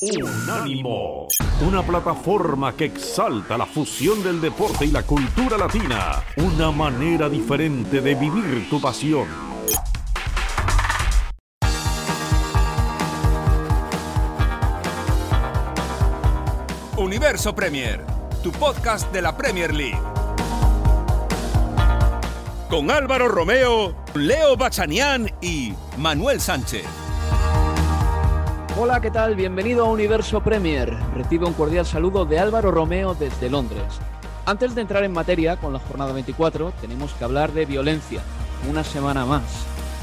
Unánimo, una plataforma que exalta la fusión del deporte y la cultura latina, una manera diferente de vivir tu pasión. Universo Premier, tu podcast de la Premier League. Con Álvaro Romeo, Leo Bachanián y Manuel Sánchez. Hola, ¿qué tal? Bienvenido a Universo Premier. Recibe un cordial saludo de Álvaro Romeo desde Londres. Antes de entrar en materia con la jornada 24, tenemos que hablar de violencia. Una semana más.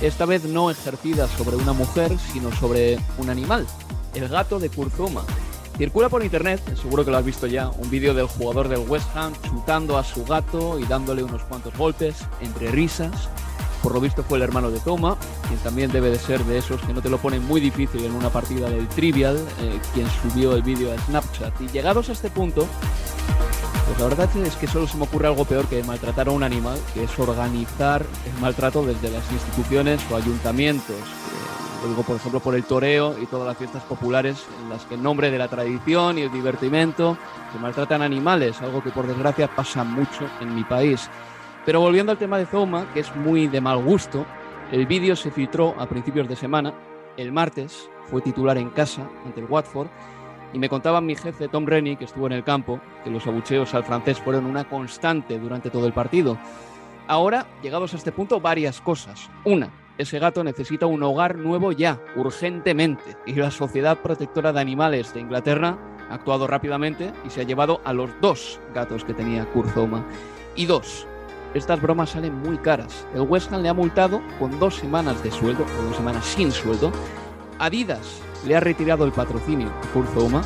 Esta vez no ejercida sobre una mujer, sino sobre un animal, el gato de Kurzuma. Circula por internet, seguro que lo has visto ya, un vídeo del jugador del West Ham chutando a su gato y dándole unos cuantos golpes, entre risas, por lo visto fue el hermano de Toma, quien también debe de ser de esos que no te lo ponen muy difícil en una partida del Trivial, eh, quien subió el vídeo a Snapchat. Y llegados a este punto, pues la verdad es que solo se me ocurre algo peor que maltratar a un animal, que es organizar el maltrato desde las instituciones o ayuntamientos. lo digo, por ejemplo, por el toreo y todas las fiestas populares en las que en nombre de la tradición y el divertimento se maltratan animales, algo que por desgracia pasa mucho en mi país. Pero volviendo al tema de Zoma, que es muy de mal gusto, el vídeo se filtró a principios de semana. El martes fue titular en casa ante el Watford y me contaba mi jefe Tom Rennie, que estuvo en el campo, que los abucheos al francés fueron una constante durante todo el partido. Ahora, llegados a este punto, varias cosas. Una, ese gato necesita un hogar nuevo ya, urgentemente, y la Sociedad Protectora de Animales de Inglaterra ha actuado rápidamente y se ha llevado a los dos gatos que tenía Kurzoma. Y dos, estas bromas salen muy caras. El West Ham le ha multado con dos semanas de sueldo, o dos semanas sin sueldo. Adidas le ha retirado el patrocinio a Kurzoma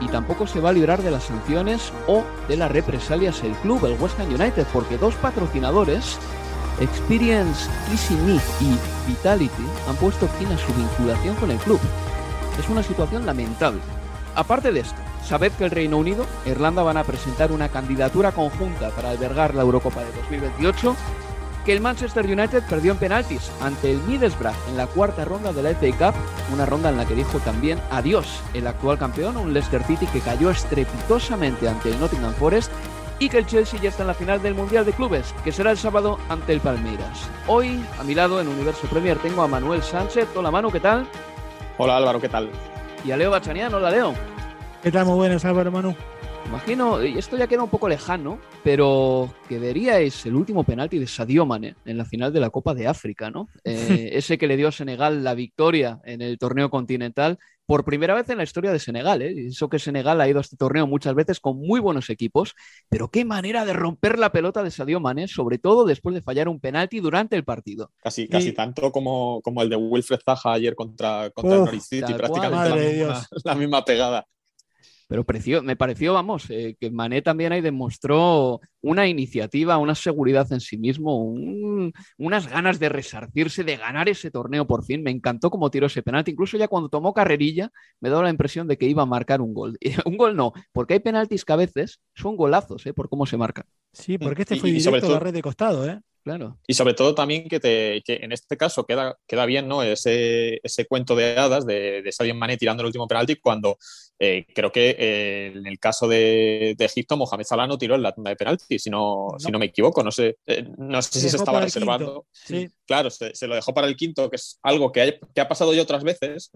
y tampoco se va a librar de las sanciones o de las represalias el club, el West Ham United, porque dos patrocinadores, Experience Easy Me y Vitality, han puesto fin a su vinculación con el club. Es una situación lamentable. Aparte de esto, Sabed que el Reino Unido e Irlanda van a presentar una candidatura conjunta para albergar la Eurocopa de 2028, que el Manchester United perdió en penaltis ante el Middlesbrough en la cuarta ronda de la FA Cup, una ronda en la que dijo también adiós el actual campeón, un Leicester City que cayó estrepitosamente ante el Nottingham Forest y que el Chelsea ya está en la final del Mundial de Clubes, que será el sábado ante el Palmeiras. Hoy, a mi lado en Universo Premier, tengo a Manuel Sánchez. Hola Manu, ¿qué tal? Hola Álvaro, ¿qué tal? Y a Leo Bachanian, hola Leo. ¿Qué tal? Muy buenas, Álvaro Manu. Imagino, y esto ya queda un poco lejano, pero que veríais el último penalti de Sadio Mane en la final de la Copa de África, ¿no? Eh, ese que le dio a Senegal la victoria en el torneo continental por primera vez en la historia de Senegal. ¿eh? Eso que Senegal ha ido a este torneo muchas veces con muy buenos equipos, pero qué manera de romper la pelota de Sadio Mane, sobre todo después de fallar un penalti durante el partido. Casi, casi tanto como, como el de Wilfred Zaha ayer contra, contra el Norwich City, prácticamente la misma, la misma, pegada. Pero me pareció, vamos, eh, que Mané también ahí demostró una iniciativa, una seguridad en sí mismo, unas ganas de resarcirse, de ganar ese torneo por fin. Me encantó cómo tiró ese penalti. Incluso ya cuando tomó carrerilla, me daba la impresión de que iba a marcar un gol. un gol no, porque hay penaltis que a veces son golazos, ¿eh? por cómo se marcan. Sí, porque este fue directo a la red de costado, ¿eh? Y sobre todo también que, te, que en este caso queda, queda bien ¿no? ese, ese cuento de hadas de, de Sadio Mané tirando el último penalti cuando eh, creo que eh, en el caso de, de, Egipto Mohamed Salah no tiró en la tanda de penalti, si no, si no me equivoco. No sé, eh, no sé si se estaba reservando. Sí. Claro, se, se, lo dejó para el quinto, que es algo que, hay, que ha pasado ya otras veces.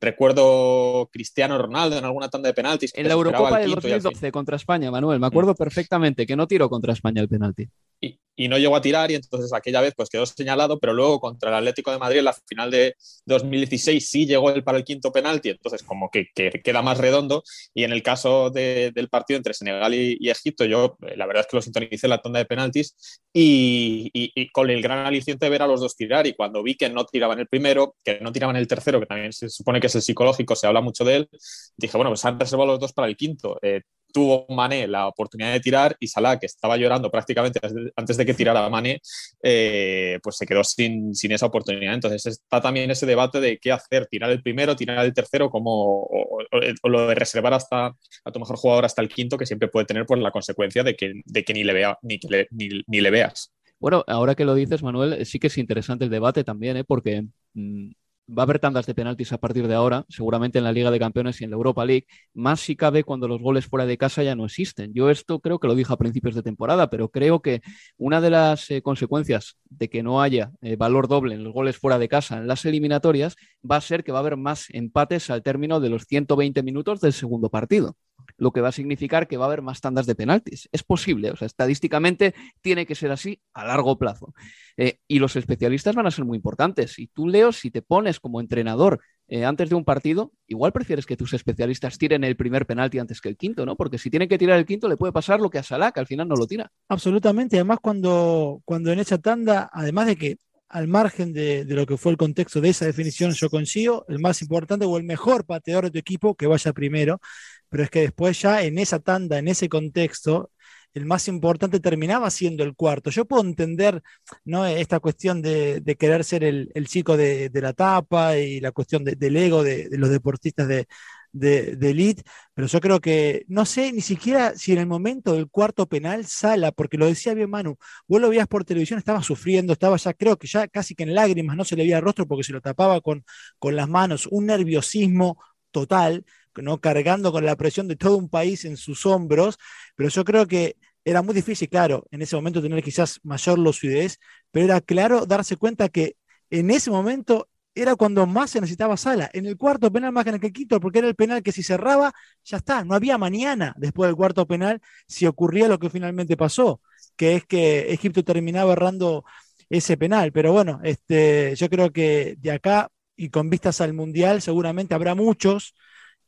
recuerdo Cristiano Ronaldo en alguna tanda de penaltis. En la Eurocopa de 2012 contra España, Manuel, me acuerdo mm. perfectamente que no tiró contra España el penalti y, no llegó a tirar y entonces aquella vez pues quedó señalado, pero luego contra el Atlético de Madrid en la final de 2016 sí llegó él para el quinto penalti, entonces como que, queda más redondo y en el caso del partido entre Senegal y, Egipto yo eh, la verdad es que lo sintonicé en la tanda de penaltis y, con el gran aliciente de ver a los dos tirar y cuando vi que no tiraban el primero, que no tiraban el tercero, que también se supone que es el psicológico, se habla mucho de él, dije bueno pues han reservado los dos para el quinto. Eh, tuvo Mané la oportunidad de tirar y Salah, que estaba llorando prácticamente antes de que tirara Mané, eh, pues se quedó sin, sin, esa oportunidad. Entonces está también ese debate de qué hacer, tirar el primero, tirar el tercero, como, o, lo de reservar hasta a tu mejor jugador hasta el quinto, que siempre puede tener por la consecuencia de que, de que ni, le vea, ni, le, ni, le veas. Bueno, ahora que lo dices, Manuel, sí que es interesante el debate también, ¿eh? porque mm, va a haber tandas de penaltis a partir de ahora, seguramente en la Liga de Campeones y en la Europa League, más si cabe cuando los goles fuera de casa ya no existen. Yo esto creo que lo dije a principios de temporada, pero creo que una de las eh, consecuencias de que no haya eh, valor doble en los goles fuera de casa en las eliminatorias va a ser que va a haber más empates al término de los 120 minutos del segundo partido lo que va a significar que va a haber más tandas de penaltis. Es posible, o sea, estadísticamente tiene que ser así a largo plazo. Eh, y los especialistas van a ser muy importantes. Y tú, Leo, si te pones como entrenador eh, antes de un partido, igual prefieres que tus especialistas tiren el primer penalti antes que el quinto, ¿no? Porque si tienen que tirar el quinto, le puede pasar lo que a Salah, que al final no lo tira. Absolutamente. Además, cuando, cuando en esa tanda, además de que al margen de, de, lo que fue el contexto de esa definición, yo consigo el más importante o el mejor pateador de tu equipo que vaya primero pero es que después ya en esa tanda, en ese contexto, el más importante terminaba siendo el cuarto. Yo puedo entender ¿no? esta cuestión de, querer ser el, chico de, la tapa y la cuestión del ego de, los deportistas de, de, elite, pero yo creo que no sé ni siquiera si en el momento del cuarto penal Sala, porque lo decía bien Manu, vos lo veías por televisión, estaba sufriendo, estaba ya, creo que ya casi que en lágrimas, no se le veía el rostro porque se lo tapaba con, con las manos, un nerviosismo total, ¿no? cargando con la presión de todo un país en sus hombros, pero yo creo que era muy difícil, claro, en ese momento tener quizás mayor lucidez, pero era claro darse cuenta que en ese momento era cuando más se necesitaba Sala. En el cuarto penal más que en el quinto, porque era el penal que si cerraba, ya está, no había mañana después del cuarto penal si ocurría lo que finalmente pasó, que es que Egipto terminaba errando ese penal. Pero bueno, este, yo creo que de acá y con vistas al Mundial seguramente habrá muchos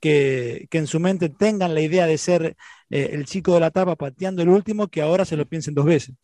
que, en su mente tengan la idea de ser eh, el chico de la tapa pateando el último, que ahora se lo piensen dos veces.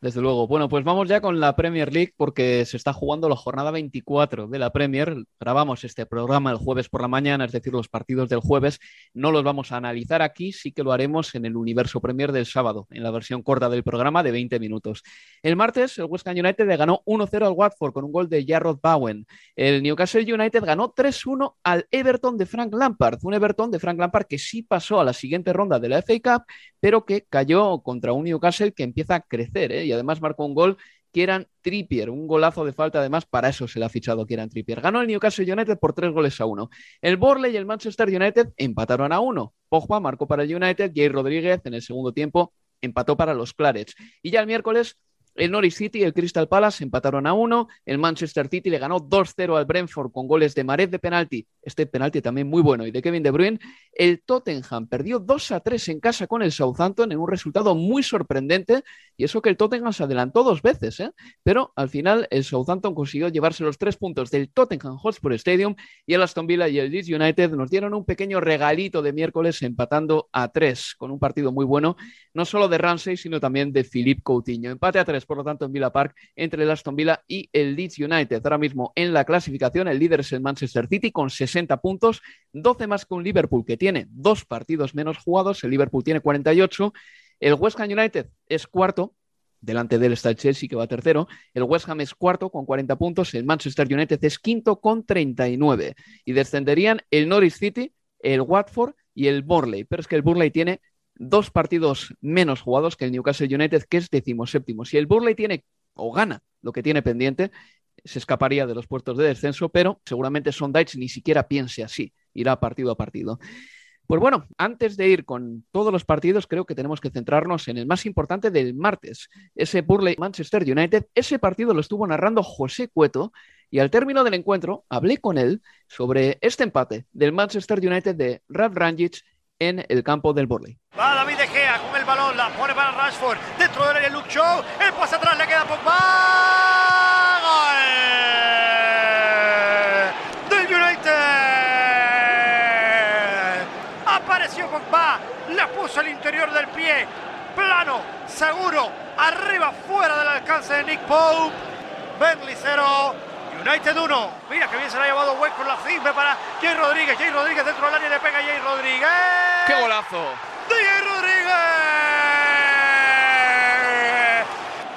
Desde luego. Bueno, pues vamos ya con la Premier League porque se está jugando la jornada 24 de la Premier. Grabamos este programa el jueves por la mañana, es decir, los partidos del jueves. No los vamos a analizar aquí, sí que lo haremos en el Universo Premier del sábado, en la versión corta del programa de 20 minutos. El martes, el West Ham United le ganó 1-0 al Watford con un gol de Jarrod Bowen. El Newcastle United ganó 3-1 al Everton de Frank Lampard. Un Everton de Frank Lampard que sí pasó a la siguiente ronda de la FA Cup, pero que cayó contra un Newcastle que empieza a crecer. ¿eh? y además marcó un gol que eran Trippier, un golazo de falta, además para eso se le ha fichado eran Trippier. Ganó el Newcastle United por tres goles a uno. El Borley y el Manchester United empataron a uno. Pogba marcó para el United, Jay Rodríguez en el segundo tiempo empató para los Clarets. Y ya el miércoles el Norwich City y el Crystal Palace empataron a uno. El Manchester City le ganó 2-0 al Brentford con goles de Mared de penalti. Este penalti también muy bueno y de Kevin De Bruyne. El Tottenham perdió 2-3 en casa con el Southampton en un resultado muy sorprendente. Y eso que el Tottenham se adelantó dos veces, ¿eh? pero al final el Southampton consiguió llevarse los tres puntos del Tottenham Hotspur Stadium y el Aston Villa y el Leeds United nos dieron un pequeño regalito de miércoles empatando a tres con un partido muy bueno, no solo de Ramsey, sino también de Philippe Coutinho. Empate a tres por lo tanto, en Villa Park entre el Aston Villa y el Leeds United. Ahora mismo en la clasificación, el líder es el Manchester City con 60 puntos, 12 más que un Liverpool que tiene dos partidos menos jugados. El Liverpool tiene 48. El West Ham United es cuarto, delante del está el Chelsea que va tercero, el West Ham es cuarto con 40 puntos, el Manchester United es quinto con 39 y descenderían el Norwich City, el Watford y el Burley, pero es que el Burley tiene dos partidos menos jugados que el Newcastle United, que es decimoséptimo. Si el Burley tiene o gana lo que tiene pendiente, se escaparía de los puestos de descenso, pero seguramente Sondage ni siquiera piense así, irá partido a partido. Pues bueno, antes de ir con todos los partidos, creo que tenemos que centrarnos en el más importante del martes, ese Burley Manchester United. Ese partido lo estuvo narrando José Cueto y al término del encuentro hablé con él sobre este empate del Manchester United de Ralf Rangic en el campo del Borley. Va David De Gea con el balón, la pone para Rashford, dentro del área Luke Shaw, el pase atrás le queda Pogba. ¡Gol! Del United. Apareció Pogba, la puso al interior del pie, plano, seguro, arriba, fuera del alcance de Nick Pope. Bentley 0, United 1. Mira que bien se le ha llevado West con la cifre para Jay Rodríguez. Jay Rodríguez dentro del área le pega a Jay Rodríguez. ¡Qué golazo! De Jay Rodríguez.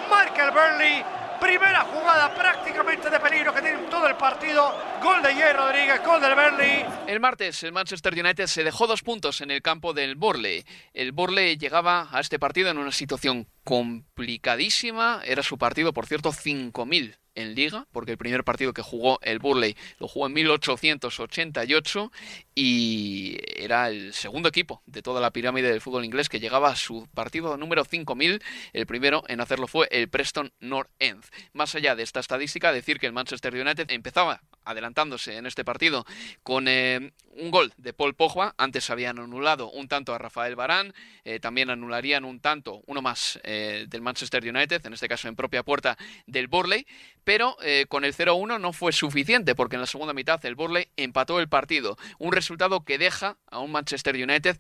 Michael Burnley. Primera jugada prácticamente de peligro que tiene todo el partido. Gol de Jay Rodríguez, gol del Burnley. El martes el Manchester United se dejó dos puntos en el campo del Burley. El Burley llegaba a este partido en una situación complicadísima. Era su partido, por cierto, 5.000 en liga, porque el primer partido que jugó el Burley lo jugó en 1888 y era el segundo equipo de toda la pirámide del fútbol inglés que llegaba a su partido número 5000. El primero en hacerlo fue el Preston North End. Más allá de esta estadística, decir que el Manchester United empezaba adelantándose en este partido con eh, un gol de Paul Pogba. Antes habían anulado un tanto a Rafael Barán, eh, también anularían un tanto, uno más eh, del Manchester United, en este caso en propia puerta del Burley, pero con el 0-1 no fue suficiente porque en la segunda mitad el Burley empató el partido. Un resultado que deja a un Manchester United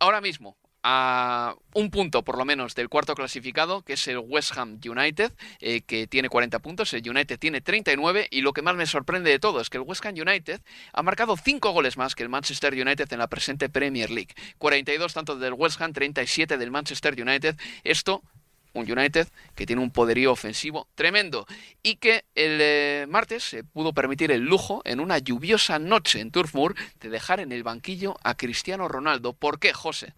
ahora mismo a un punto por lo menos del cuarto clasificado, que es el West Ham United, eh, que tiene 40 puntos, el United tiene 39 y lo que más me sorprende de todo es que el West Ham United ha marcado 5 goles más que el Manchester United en la presente Premier League. 42 tanto del West Ham, 37 del Manchester United. Esto un United que tiene un poderío ofensivo tremendo y que el eh, martes se pudo permitir el lujo en una lluviosa noche en Turf Moor de dejar en el banquillo a Cristiano Ronaldo. ¿Por qué, José?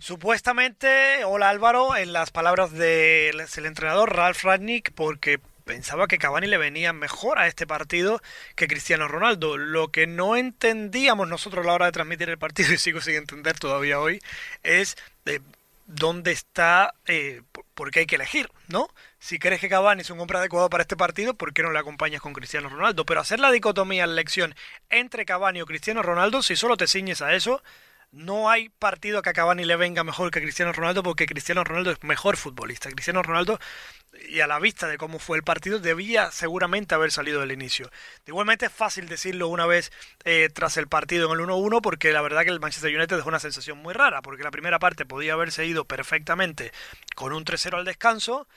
Supuestamente, hola Álvaro, en las palabras del entrenador Ralf Ragnick, porque pensaba que Cavani le venía mejor a este partido que Cristiano Ronaldo. Lo que no entendíamos nosotros a la hora de transmitir el partido, y sigo sin entender todavía hoy, es eh, dónde está, eh, porque hay que elegir, ¿no? Si crees que Cavani es un hombre adecuado para este partido, ¿por qué no le acompañas con Cristiano Ronaldo? Pero hacer la dicotomía en elección entre Cavani o Cristiano Ronaldo, si solo te ciñes a eso, no hay partido que a Cavani le venga mejor que Cristiano Ronaldo porque Cristiano Ronaldo es mejor futbolista. Cristiano Ronaldo, y a la vista de cómo fue el partido, debía seguramente haber salido del inicio. Igualmente es fácil decirlo una vez eh, tras el partido en el 1-1 porque la verdad que el Manchester United dejó una sensación muy rara porque la primera parte podía haberse ido perfectamente con un 3-0 al descanso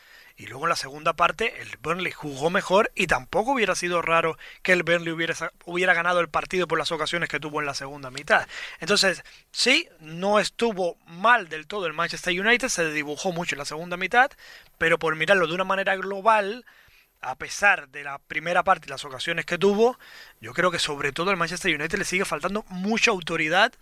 y luego en la segunda parte el Burnley jugó mejor y tampoco hubiera sido raro que el Burnley hubiera, hubiera ganado el partido por las ocasiones que tuvo en la segunda mitad. Entonces, sí, no estuvo mal del todo el Manchester United, se dibujó mucho en la segunda mitad, pero por mirarlo de una manera global, a pesar de la primera parte y las ocasiones que tuvo, yo creo que sobre todo al Manchester United le sigue faltando mucha autoridad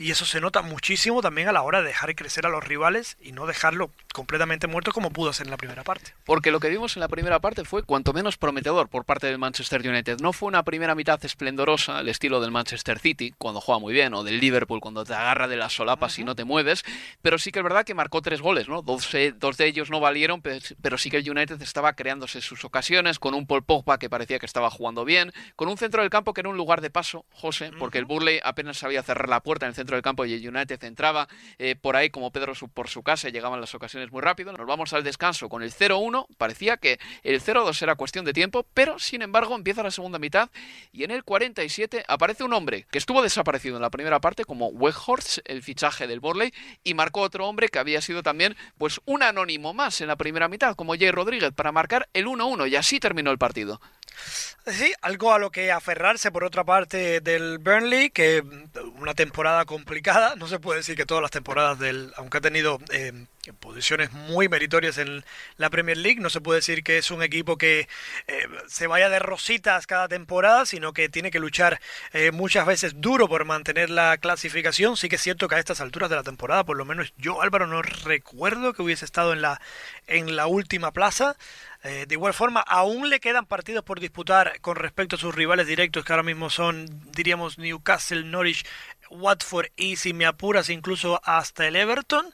y eso se nota muchísimo también a la hora de dejar crecer a los rivales y no dejarlo completamente muerto como pudo ser en la primera parte. Porque lo que vimos en la primera parte fue cuanto menos prometedor por parte del Manchester United. No fue una primera mitad esplendorosa al estilo del Manchester City, cuando juega muy bien, o del Liverpool, cuando te agarra de las solapas y no te mueves, pero sí que es verdad que marcó tres goles, ¿no? Dos, eh, dos de ellos no valieron, pero sí que el United estaba creándose sus ocasiones, con un Paul Pogba que parecía que estaba jugando bien, con un centro del campo que era un lugar de paso, José, porque el Burley apenas sabía cerrar la puerta en el centro del campo y United entraba eh, por ahí como Pedro por su casa y llegaban las ocasiones muy rápido. Nos vamos al descanso con el 0-1. Parecía que el 0-2 era cuestión de tiempo, pero sin embargo empieza la segunda mitad y en el 47 aparece un hombre que estuvo desaparecido en la primera parte como Weghorst, el fichaje del Borley, y marcó otro hombre que había sido también pues un anónimo más en la primera mitad como Jay Rodríguez para marcar el 1-1 y así terminó el partido. Sí, algo a lo que aferrarse por otra parte del Burnley, que una temporada complicada, no se puede decir que todas las temporadas del, aunque ha tenido eh, posiciones muy meritorias en la Premier League, no se puede decir que es un equipo que eh, se vaya de rositas cada temporada, sino que tiene que luchar eh, muchas veces duro por mantener la clasificación. Sí que es cierto que a estas alturas de la temporada, por lo menos yo Álvaro no recuerdo que hubiese estado en la en la última plaza. De igual forma, aún le quedan partidos por disputar con respecto a sus rivales directos, que ahora mismo son, diríamos, Newcastle, Norwich, Watford y, si me apuras, incluso hasta el Everton.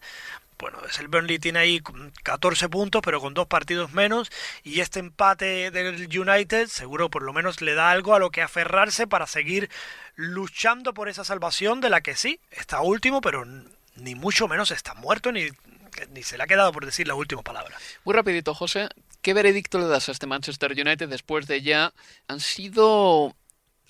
Bueno, el Burnley tiene ahí 14 puntos, pero con dos partidos menos. Y este empate del United seguro por lo menos le da algo a lo que aferrarse para seguir luchando por esa salvación de la que sí, está último, pero ni mucho menos está muerto ni ni se le ha quedado por decir la última palabra. Muy rapidito, José. ¿Qué veredicto le das a este Manchester United después de ya han sido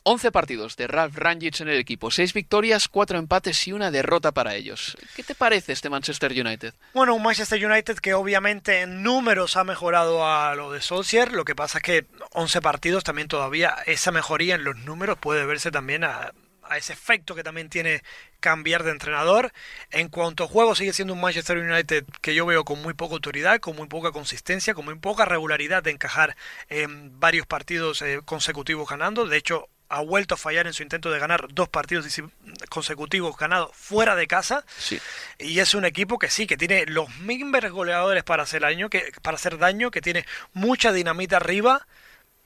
11 partidos de Ralph Rangich en el equipo, 6 victorias, 4 empates y una derrota para ellos. ¿Qué te parece este Manchester United? Bueno, un Manchester United que obviamente en números ha mejorado a lo de Solskjaer, lo que pasa es que 11 partidos también todavía esa mejoría en los números puede verse también a, a ese efecto que también tiene cambiar de entrenador. En cuanto a juego, sigue siendo un Manchester United que yo veo con muy poca autoridad, con muy poca consistencia, con muy poca regularidad de encajar en varios partidos eh, consecutivos ganando. De hecho, ha vuelto a fallar en su intento de ganar dos partidos consecutivos ganados fuera de casa. Y es un equipo que sí, que tiene los mimbres goleadores para hacer daño, que, para hacer daño, que tiene mucha dinamita arriba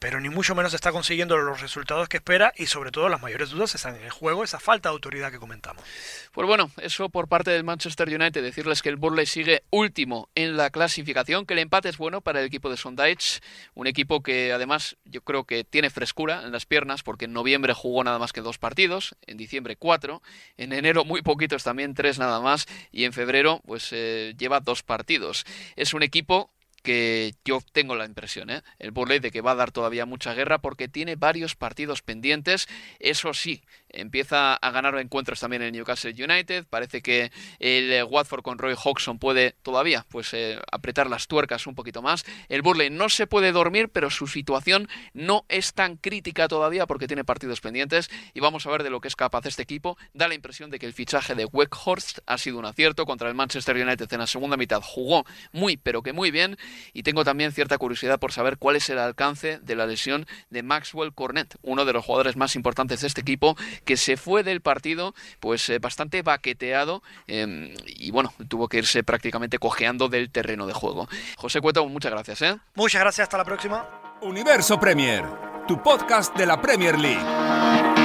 pero ni mucho menos está consiguiendo los resultados que espera y sobre todo las mayores dudas están en el juego, esa falta de autoridad que comentamos. Pues bueno, eso por parte del Manchester United, decirles que el Burley sigue último en la clasificación, que el empate es bueno para el equipo de Sondage, un equipo que además yo creo que tiene frescura en las piernas porque en noviembre jugó nada más que dos partidos, en diciembre cuatro, en enero muy poquitos también, tres nada más, y en febrero pues eh, lleva dos partidos. Es un equipo que yo tengo la impresión, ¿eh? el Burley, de que va a dar todavía mucha guerra porque tiene varios partidos pendientes. Eso sí, empieza a ganar encuentros también el Newcastle United. Parece que el eh, Watford con Roy Hodgson puede todavía pues, eh, apretar las tuercas un poquito más. El Burley no se puede dormir, pero su situación no es tan crítica todavía porque tiene partidos pendientes. Y vamos a ver de lo que es capaz este equipo. Da la impresión de que el fichaje de Weghorst ha sido un acierto contra el Manchester United en la segunda mitad. Jugó muy, pero que muy bien. Y tengo también cierta curiosidad por saber cuál es el alcance de la lesión de Maxwell Cornet, uno de los jugadores más importantes de este equipo que se fue del partido pues eh, bastante baqueteado em, y bueno, tuvo que irse prácticamente cojeando del terreno de juego. José Cueto, muchas gracias. ¿eh? Muchas gracias, hasta la próxima. Universo Premier, tu podcast de la Premier League.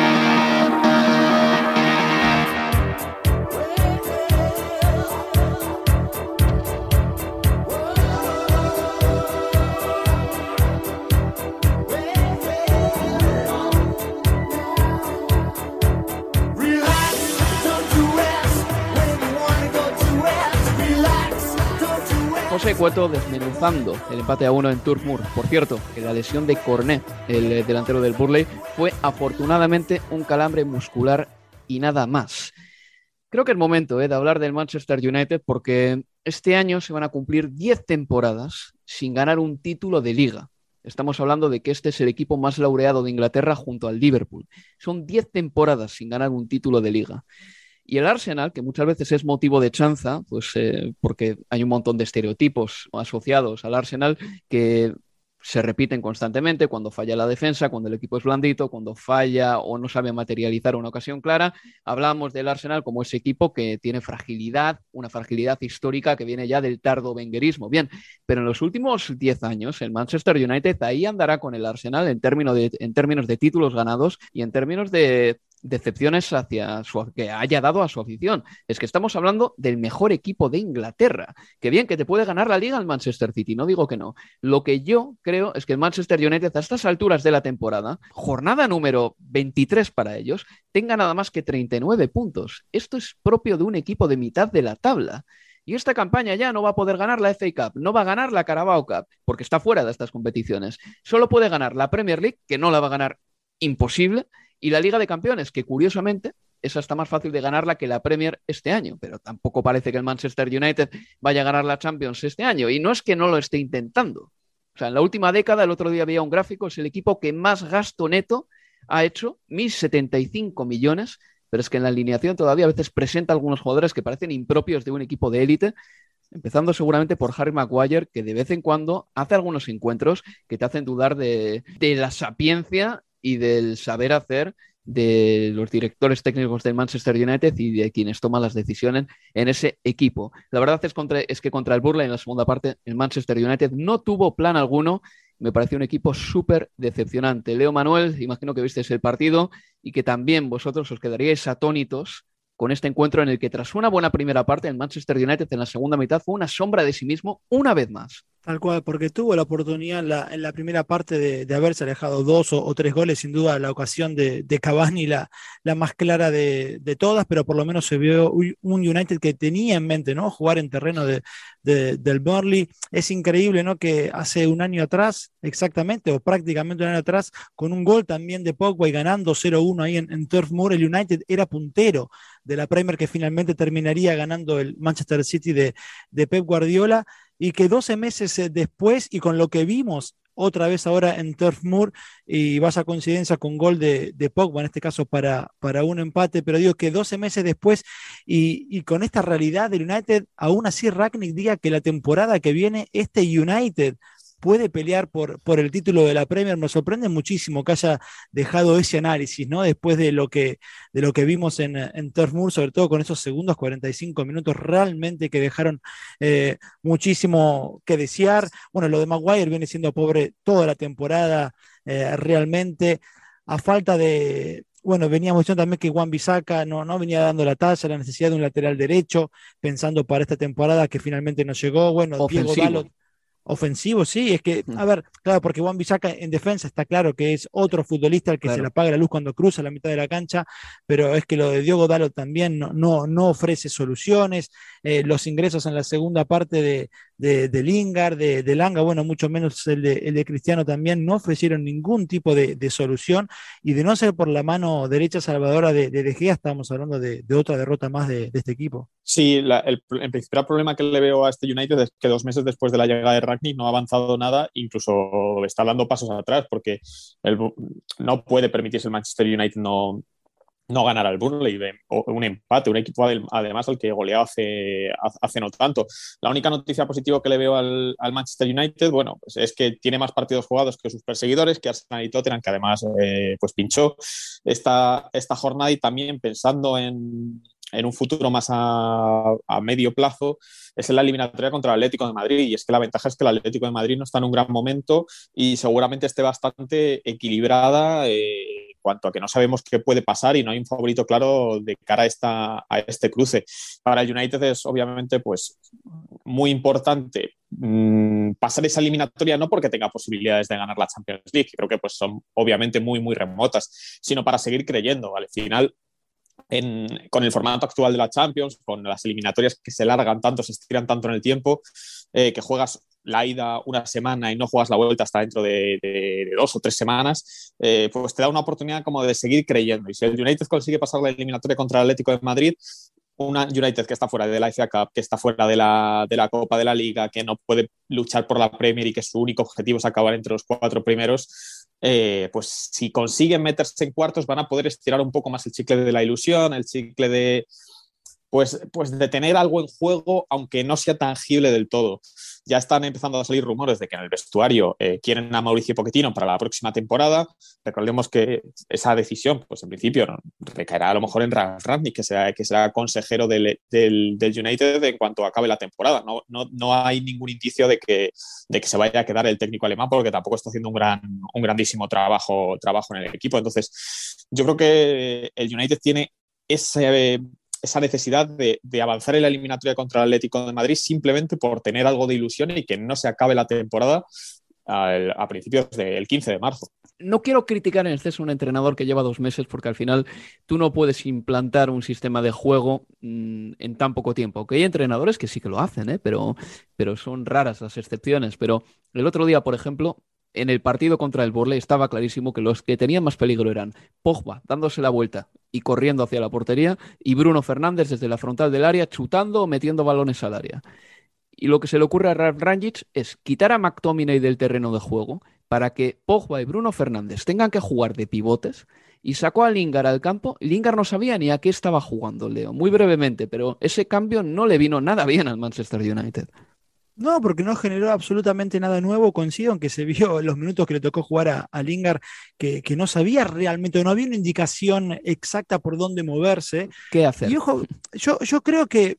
José Cueto desmenuzando el empate a uno en Turf Moor. Por cierto, que la lesión de Cornet, el eh, delantero del Burley, fue afortunadamente un calambre muscular y nada más. Creo que es momento eh, de hablar del Manchester United porque este año se van a cumplir 10 temporadas sin ganar un título de liga. Estamos hablando de que este es el equipo más laureado de Inglaterra junto al Liverpool. Son 10 temporadas sin ganar un título de liga. Y el Arsenal, que muchas veces es motivo de chanza, pues eh, porque hay un montón de estereotipos asociados al Arsenal que se repiten constantemente cuando falla la defensa, cuando el equipo es blandito, cuando falla o no sabe materializar una ocasión clara. Hablamos del Arsenal como ese equipo que tiene fragilidad, una fragilidad histórica que viene ya del tardo venguerismo. Bien, pero en los últimos 10 años el Manchester United ahí andará con el Arsenal en, términos de, en términos de títulos ganados y en términos de decepciones hacia su, que haya dado a su afición. Es que estamos hablando del mejor equipo de Inglaterra. Que bien, que te puede ganar la liga el Manchester City, no digo que no. Lo que yo creo es que el Manchester United a estas alturas de la temporada, jornada número 23 para ellos, tenga nada más que 39 puntos. Esto es propio de un equipo de mitad de la tabla. Y esta campaña ya no va a poder ganar la FA Cup, no va a ganar la Carabao Cup, porque está fuera de estas competiciones. Solo puede ganar la Premier League, que no la va a ganar imposible, y la Liga de Campeones, que curiosamente esa está más fácil de ganarla que la Premier este año, pero tampoco parece que el Manchester United vaya a ganar la Champions este año. Y no es que no lo esté intentando. O sea, en la última década, el otro día había un gráfico, es el equipo que más gasto neto ha hecho, 1.075 millones, pero es que en la alineación todavía a veces presenta algunos jugadores que parecen impropios de un equipo de élite, empezando seguramente por Harry Maguire, que de vez en cuando hace algunos encuentros que te hacen dudar de, de la sapiencia y del saber hacer de los directores técnicos del Manchester United y de quienes toman las decisiones en ese equipo. La verdad es, es que contra el Burley en la segunda parte, el Manchester United no tuvo plan alguno. Me pareció un equipo súper decepcionante. Leo Manuel, imagino que visteis el partido y que también vosotros os quedaríais atónitos con este encuentro en el que tras una buena primera parte, el Manchester United en la segunda mitad fue una sombra de sí mismo una vez más. Tal cual, porque tuvo la oportunidad en la, en la primera parte de, haberse alejado dos o, tres goles, sin duda la ocasión de, de Cavani la, la más clara de, todas, pero por lo menos se vio un United que tenía en mente ¿no? jugar en terreno de, del Burnley. Es increíble ¿no? que hace un año atrás, exactamente, o prácticamente un año atrás, con un gol también de Pogba y ganando 0-1 ahí en, en Turf Moor, el United era puntero de la Premier que finalmente terminaría ganando el Manchester City de, de Pep Guardiola y que 12 meses eh, después y con lo que vimos otra vez ahora en Turf Moor y vas a coincidencia con gol de, de, Pogba, en este caso para, para un empate, pero digo que 12 meses después y, y, con esta realidad del United, aún así Ragnick diga que la temporada que viene este United puede pelear por, por el título de la Premier. Me sorprende muchísimo que haya dejado ese análisis, ¿no? Después de lo que, de lo que vimos en, en Turf Moor, sobre todo con esos segundos 45 minutos realmente que dejaron eh, muchísimo que desear. Bueno, lo de Maguire viene siendo pobre toda la temporada, eh, realmente. A falta de, bueno, veníamos diciendo también que Juan Bisaca no, no venía dando la talla, la necesidad de un lateral derecho, pensando para esta temporada que finalmente no llegó. Bueno, Diego Dalot Ofensivo, sí, es que, a ver, claro, porque Juan Bisaca en defensa está claro que es otro futbolista el que se le apaga la luz cuando cruza la mitad de la cancha, pero es que lo de Diego Dalo también no, no, no ofrece soluciones. Eh, los ingresos en la segunda parte de, de, Lingard, de, de, Langa, bueno, mucho menos el de, el de Cristiano también, no ofrecieron ningún tipo de, de, solución y de no ser por la mano derecha salvadora de, de, Gea, estamos hablando de, otra derrota más de, este equipo. Sí, el, principal problema que le veo a este United es que dos meses después de la llegada de Ragnick no ha avanzado nada, incluso está dando pasos atrás porque no puede permitirse el Manchester United no, no ganar al Burnley, un empate, un equipo además al que goleó hace, hace no tanto. La única noticia positiva que le veo al, al Manchester United, bueno, pues es que tiene más partidos jugados que sus perseguidores, que Arsenal y Tottenham, que además eh, pues pinchó esta, esta jornada y también pensando en, en un futuro más a, medio plazo es la eliminatoria contra el Atlético de Madrid. Y es que la ventaja es que el Atlético de Madrid no está en un gran momento y seguramente esté bastante equilibrada. Eh, cuanto a que no sabemos qué puede pasar y no hay un favorito claro de cara a, esta, a este cruce. Para United es obviamente pues, muy importante mmm, pasar esa eliminatoria no porque tenga posibilidades de ganar la Champions League, que creo que pues, son obviamente muy, muy remotas, sino para seguir creyendo. Al final, con el formato actual de la Champions, con las eliminatorias que se largan tanto, se estiran tanto en el tiempo, eh, que juegas la ida una semana y no juegas la vuelta hasta dentro de, dos o tres semanas, eh, pues te da una oportunidad como de seguir creyendo. Y si el United consigue pasar la eliminatoria contra el Atlético de Madrid, una United que está fuera de la FA Cup, que está fuera de la, de la, Copa de la Liga, que no puede luchar por la Premier y que su único objetivo es acabar entre los cuatro primeros, eh, pues si consiguen meterse en cuartos van a poder estirar un poco más el chicle de la ilusión, el chicle de, pues, pues de tener algo en juego, aunque no sea tangible del todo ya están empezando a salir rumores de que en el vestuario eh, quieren a Mauricio Pochettino para la próxima temporada. Recordemos que esa decisión, pues en principio, recaerá a lo mejor en Ralf Rangnick, que será, que será consejero del, del, del, United en cuanto acabe la temporada. No, no, no hay ningún indicio de que, de que se vaya a quedar el técnico alemán porque tampoco está haciendo un, gran, un grandísimo trabajo, trabajo en el equipo. Entonces, yo creo que el United tiene ese esa necesidad de, avanzar en la eliminatoria contra el Atlético de Madrid simplemente por tener algo de ilusión y que no se acabe la temporada a principios del 15 de marzo. No quiero criticar en exceso a un entrenador que lleva dos meses porque al final tú no puedes implantar un sistema de juego mmm, en tan poco tiempo. Que hay entrenadores que sí que lo hacen, ¿eh? pero, pero son raras las excepciones. Pero el otro día, por ejemplo, en el partido contra el Borley estaba clarísimo que los que tenían más peligro eran Pogba dándose la vuelta y corriendo hacia la portería y Bruno Fernández desde la frontal del área chutando o metiendo balones al área. Y lo que se le ocurre a Ralf Rangic es quitar a McTominay del terreno de juego para que Pogba y Bruno Fernández tengan que jugar de pivotes y sacó a Lingard al campo. Lingard no sabía ni a qué estaba jugando, Leo, muy brevemente, pero ese cambio no le vino nada bien al Manchester United. No, porque no generó absolutamente nada nuevo, coincido, aunque se vio en los minutos que le tocó jugar a, a Lingard, que, que, no sabía realmente, no había una indicación exacta por dónde moverse. ¿Qué hacer? Y ojo, yo, yo creo que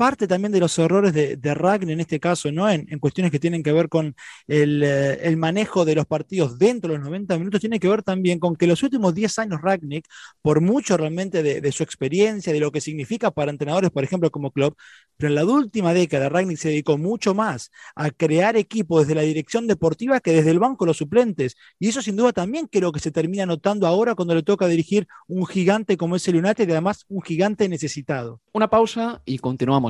parte también de los errores de, de Ragnar en este caso, ¿no? En, en, cuestiones que tienen que ver con el, eh, el, manejo de los partidos dentro de los 90 minutos, tiene que ver también con que los últimos 10 años Ragnick, por mucho realmente de, su experiencia, de lo que significa para entrenadores, por ejemplo, como club, pero en la última década Ragnick se dedicó mucho más a crear equipos desde la dirección deportiva que desde el banco los suplentes. Y eso sin duda también creo que se termina notando ahora cuando le toca dirigir un gigante como es el United y además un gigante necesitado. Una pausa y continuamos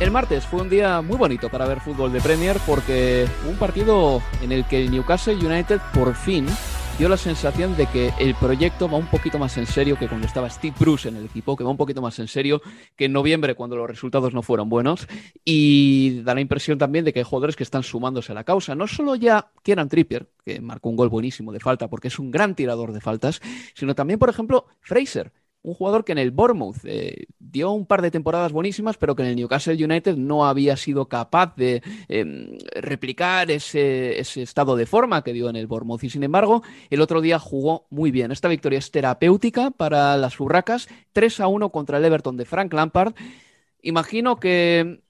El martes fue un día muy bonito para ver fútbol de Premier porque un partido en el que el Newcastle United por fin dio la sensación de que el proyecto va un poquito más en serio que cuando estaba Steve Bruce en el equipo, que va un poquito más en serio que en noviembre cuando los resultados no fueron buenos y da la impresión también de que hay jugadores que están sumándose a la causa. No solo ya Kieran Trippier, que marcó un gol buenísimo de falta porque es un gran tirador de faltas, sino también, por ejemplo, Fraser, un jugador que en el Bournemouth eh, dio un par de temporadas buenísimas, pero que en el Newcastle United no había sido capaz de em, replicar ese, ese, estado de forma que dio en el Bournemouth. Y sin embargo, el otro día jugó muy bien. Esta victoria es terapéutica para las Urracas, 3 a 1 contra el Everton de Frank Lampard. Imagino que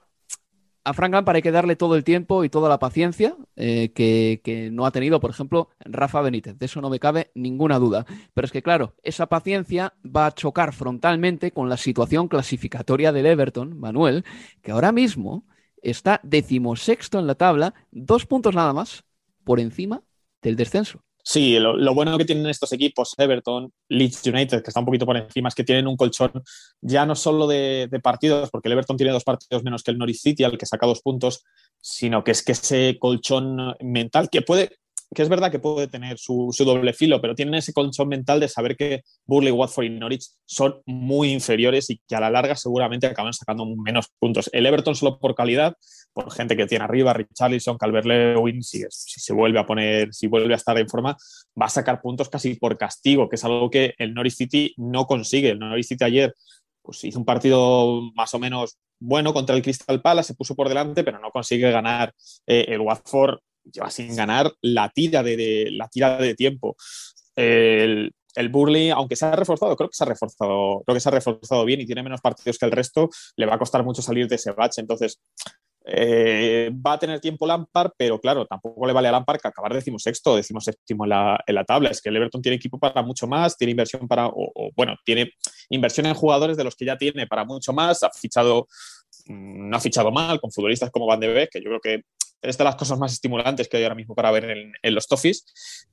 a Frank Lampard hay que darle todo el tiempo y toda la paciencia eh, que, no ha tenido, por ejemplo, Rafa Benítez. De eso no me cabe ninguna duda. Pero es que, claro, esa paciencia va a chocar frontalmente con la situación clasificatoria del Everton, Manuel, que ahora mismo está decimosexto en la tabla, dos puntos nada más por encima del descenso. Sí, lo, bueno que tienen estos equipos, Everton, Leeds United, que está un poquito por encima, es que tienen un colchón ya no solo de, partidos, porque el Everton tiene dos partidos menos que el Norwich City, al que saca dos puntos, sino que es que ese colchón mental que puede, que es verdad que puede tener su, doble filo, pero tienen ese colchón mental de saber que Burley, Watford y Norwich son muy inferiores y que a la larga seguramente acaban sacando menos puntos. El Everton solo por calidad, por gente que tiene arriba, Richarlison, Calvert-Lewin, si, si, se vuelve a poner, si vuelve a estar en forma, va a sacar puntos casi por castigo, que es algo que el Norwich City no consigue. El Norwich City ayer pues hizo un partido más o menos bueno contra el Crystal Palace, se puso por delante, pero no consigue ganar. Eh, el Watford lleva sin ganar la tira de, la tira de tiempo. El, el Burley, aunque se ha reforzado, creo que se ha reforzado, creo que se ha reforzado bien y tiene menos partidos que el resto, le va a costar mucho salir de ese bache. Entonces, eh, va a tener tiempo Lampard, pero claro, tampoco le vale a Lampard que acabar decimosexto o decimoséptimo en la, en la tabla. Es que el Everton tiene equipo para mucho más, tiene inversión para, o, bueno, tiene inversión en jugadores de los que ya tiene para mucho más. Ha fichado, mm, no ha fichado mal con futbolistas como Van de Beek, que yo creo que es de las cosas más estimulantes que hay ahora mismo para ver en, los Toffees,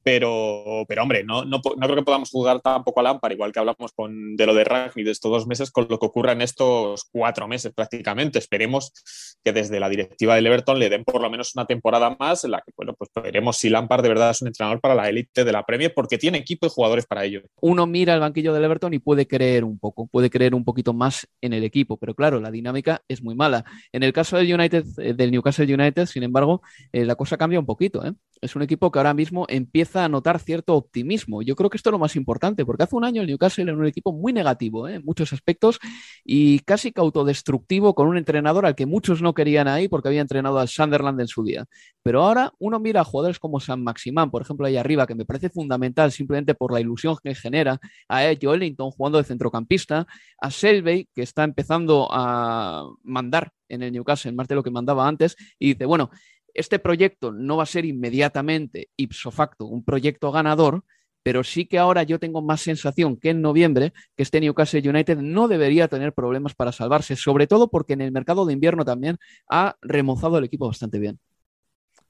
pero, pero hombre, no, no, no, creo que podamos jugar tampoco a Lampard, igual que hablamos con, de lo de Ragni de estos dos meses, con lo que ocurra en estos cuatro meses prácticamente. Esperemos que desde la directiva del Everton le den por lo menos una temporada más en la que, pues veremos si Lampard de verdad es un entrenador para la élite de la Premier, porque tiene equipo y jugadores para ello. Uno mira el banquillo del Everton y puede creer un poco, puede creer un poquito más en el equipo, pero claro, la dinámica es muy mala. En el caso del United, eh, del Newcastle United, sin embargo, embargo, eh, la cosa cambia un poquito. ¿eh? Es un equipo que ahora mismo empieza a notar cierto optimismo. Yo creo que esto es lo más importante, porque hace un año el Newcastle era un equipo muy negativo ¿eh? en muchos aspectos y casi que autodestructivo con un entrenador al que muchos no querían ahí porque había entrenado al Sunderland en su día. Pero ahora uno mira a jugadores como San Maximán, por ejemplo, ahí arriba, que me parece fundamental simplemente por la ilusión que genera, a Ed Joelinton jugando de centrocampista, a Selvey, que está empezando a mandar en el Newcastle, más de lo que mandaba antes, y dice, bueno, este proyecto no va a ser inmediatamente ipso facto un proyecto ganador, pero sí que ahora yo tengo más sensación que en noviembre que este Newcastle United no debería tener problemas para salvarse, sobre todo porque en el mercado de invierno también ha remozado el equipo bastante bien.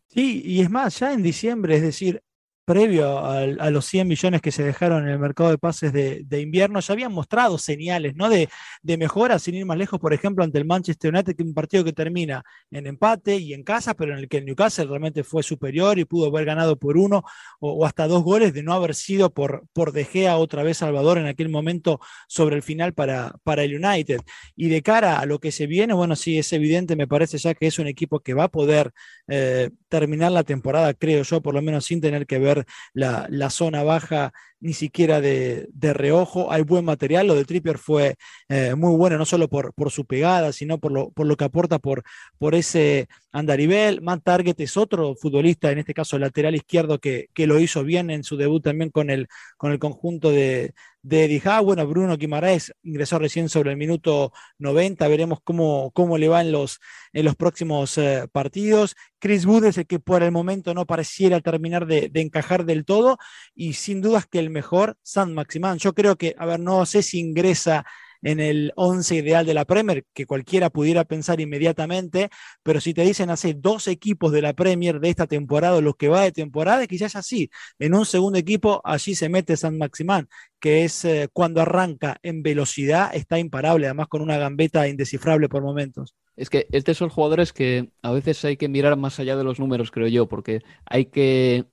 Sí, y es más, ya en diciembre, es decir, previo a, los 100 millones que se dejaron en el mercado de pases de, invierno, ya habían mostrado señales ¿no? de, de, mejora, sin ir más lejos, por ejemplo, ante el Manchester United, que es un partido que termina en empate y en casa, pero en el que el Newcastle realmente fue superior y pudo haber ganado por uno o, hasta dos goles de no haber sido por, por De Gea otra vez Salvador en aquel momento sobre el final para, para el United. Y de cara a lo que se viene, bueno, sí, es evidente, me parece ya que es un equipo que va a poder eh, terminar la temporada, creo yo, por lo menos sin tener que ver la, zona baja ni siquiera de, reojo. Hay buen material, lo de Trippier fue eh, muy bueno, no solo por, por su pegada, sino por lo, por lo que aporta por, por ese andarivel. Matt Target es otro futbolista, en este caso lateral izquierdo, que, que lo hizo bien en su debut también con el, con el conjunto de, de Eddie Bueno, Bruno Guimaraes ingresó recién sobre el minuto 90. Veremos cómo, cómo le va en los, en los próximos eh, partidos. Chris Wood es el que por el momento no pareciera terminar de, encajar del todo. Y sin dudas que el mejor, San Maximán. Yo creo que, a ver, no sé si ingresa en el 11 ideal de la Premier, que cualquiera pudiera pensar inmediatamente, pero si te dicen hace dos equipos de la Premier de esta temporada, los que va de temporada, quizás así, en un segundo equipo, allí se mete San Maximán, que es eh, cuando arranca en velocidad, está imparable, además con una gambeta indescifrable por momentos. Es que este son jugadores que a veces hay que mirar más allá de los números, creo yo, porque hay que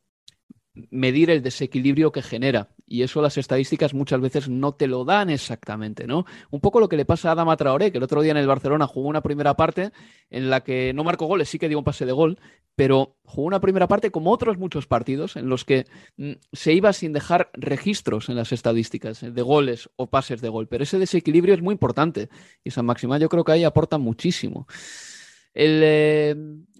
medir el desequilibrio que genera. Y eso las estadísticas muchas veces no te lo dan exactamente, ¿no? Un poco lo que le pasa a Adama Traoré, que el otro día en el Barcelona jugó una primera parte en la que no marcó goles, sí que dio un pase de gol, pero jugó una primera parte como otros muchos partidos en los que mm, se iba sin dejar registros en las estadísticas de goles o pases de gol. Pero ese desequilibrio es muy importante y San Maximán yo creo que ahí aporta muchísimo. El, eh,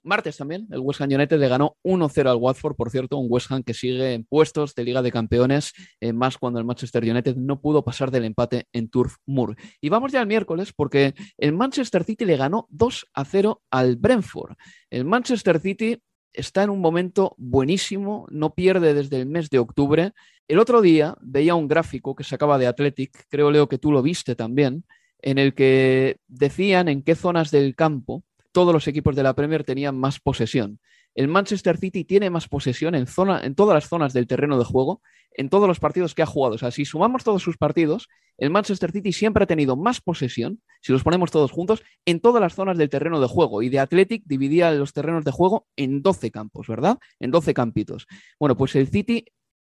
martes también, el West Ham United le ganó 1-0 al Watford, por cierto, un West Ham que sigue en puestos de Liga de Campeones, eh, más cuando el Manchester United no pudo pasar del empate en Turf Moor. Y vamos ya al miércoles porque el Manchester City le ganó 2-0 al Brentford. El Manchester City está en un momento buenísimo, no pierde desde el mes de octubre. El otro día veía un gráfico que sacaba de Athletic, creo Leo que tú lo viste también, en el que decían en qué zonas del campo todos los equipos de la Premier tenían más posesión. El Manchester City tiene más posesión en, zona, en todas las zonas del terreno de juego, en todos los partidos que ha jugado. O sea, si sumamos todos sus partidos, el Manchester City siempre ha tenido más posesión, si los ponemos todos juntos, en todas las zonas del terreno de juego. Y de Athletic dividía los terrenos de juego en 12 campos, ¿verdad? En 12 campitos. Bueno, pues el City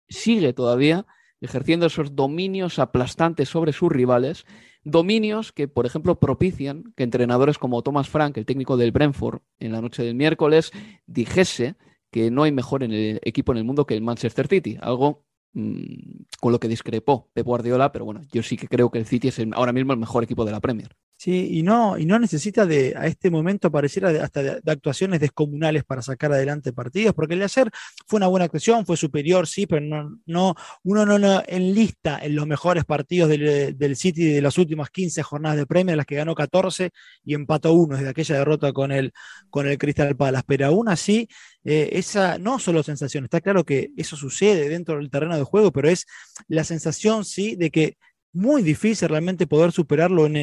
sigue todavía ejerciendo esos dominios aplastantes sobre sus rivales Dominios que, por ejemplo, propician que entrenadores como Thomas Frank, el técnico del Brentford, en la noche del miércoles, dijese que no hay mejor en el equipo en el mundo que el Manchester City, algo mm, con lo que discrepó Pep Guardiola, pero bueno, yo sí que creo que el City es ahora mismo el mejor equipo de la Premier. Sí, y no, y no necesita de, a este momento pareciera hasta de, actuaciones descomunales para sacar adelante partidos, porque el de ayer fue una buena actuación, fue superior, sí, pero no, no uno no, no enlista en los mejores partidos del, del, City de las últimas 15 jornadas de Premier, las que ganó 14 y empató uno desde aquella derrota con el, con el Crystal Palace. Pero aún así, eh, esa no solo sensación, está claro que eso sucede dentro del terreno de juego, pero es la sensación, sí, de que muy difícil realmente poder superarlo en,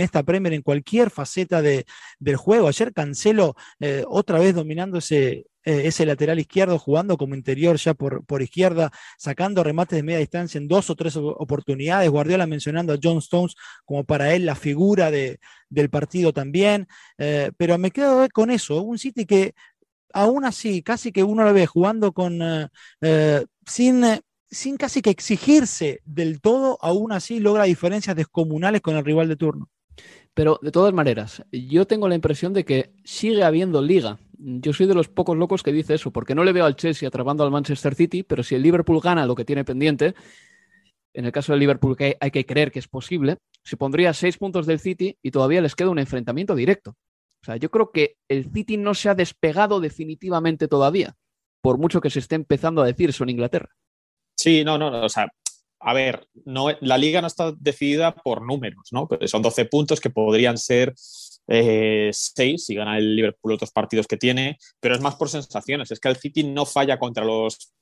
esta Premier en cualquier faceta de, del juego. Ayer Cancelo eh, otra vez dominando ese, eh, ese lateral izquierdo, jugando como interior ya por, por izquierda, sacando remates de media distancia en dos o tres oportunidades. Guardiola mencionando a John Stones como para él la figura de, del partido también. Eh, pero me quedo con eso, un City que aún así, casi que uno lo ve jugando con sin sin casi que exigirse del todo, aún así logra diferencias descomunales con el rival de turno. Pero de todas maneras, yo tengo la impresión de que sigue habiendo liga. Yo soy de los pocos locos que dice eso, porque no le veo al Chelsea atrapando al Manchester City, pero si el Liverpool gana lo que tiene pendiente, en el caso del Liverpool que hay que creer que es posible, se pondría seis puntos del City y todavía les queda un enfrentamiento directo. O sea, yo creo que el City no se ha despegado definitivamente todavía, por mucho que se esté empezando a decir eso en Inglaterra. Sí, no, no, o sea, a ver, no, la liga no está decidida por números, ¿no? Son 12 puntos que podrían ser eh, 6 si gana el Liverpool otros partidos que tiene, pero es más por sensaciones. Es que el City no falla contra los.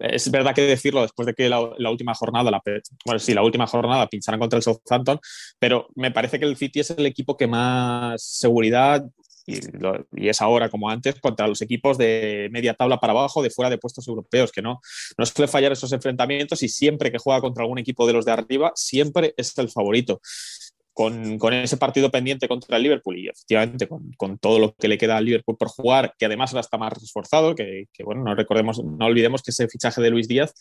Es verdad que decirlo después de que la, última jornada, la, bueno, sí, la última jornada pincharan contra el Southampton, pero me parece que el City es el equipo que más seguridad y, es ahora como antes contra los equipos de media tabla para abajo, de fuera de puestos europeos, que no, no suele fallar esos enfrentamientos y siempre que juega contra algún equipo de los de arriba, siempre es el favorito. Con, con, ese partido pendiente contra el Liverpool y efectivamente con, con, todo lo que le queda al Liverpool por jugar, que además ahora está más esforzado, que, que, bueno, no recordemos, no olvidemos que ese fichaje de Luis Díaz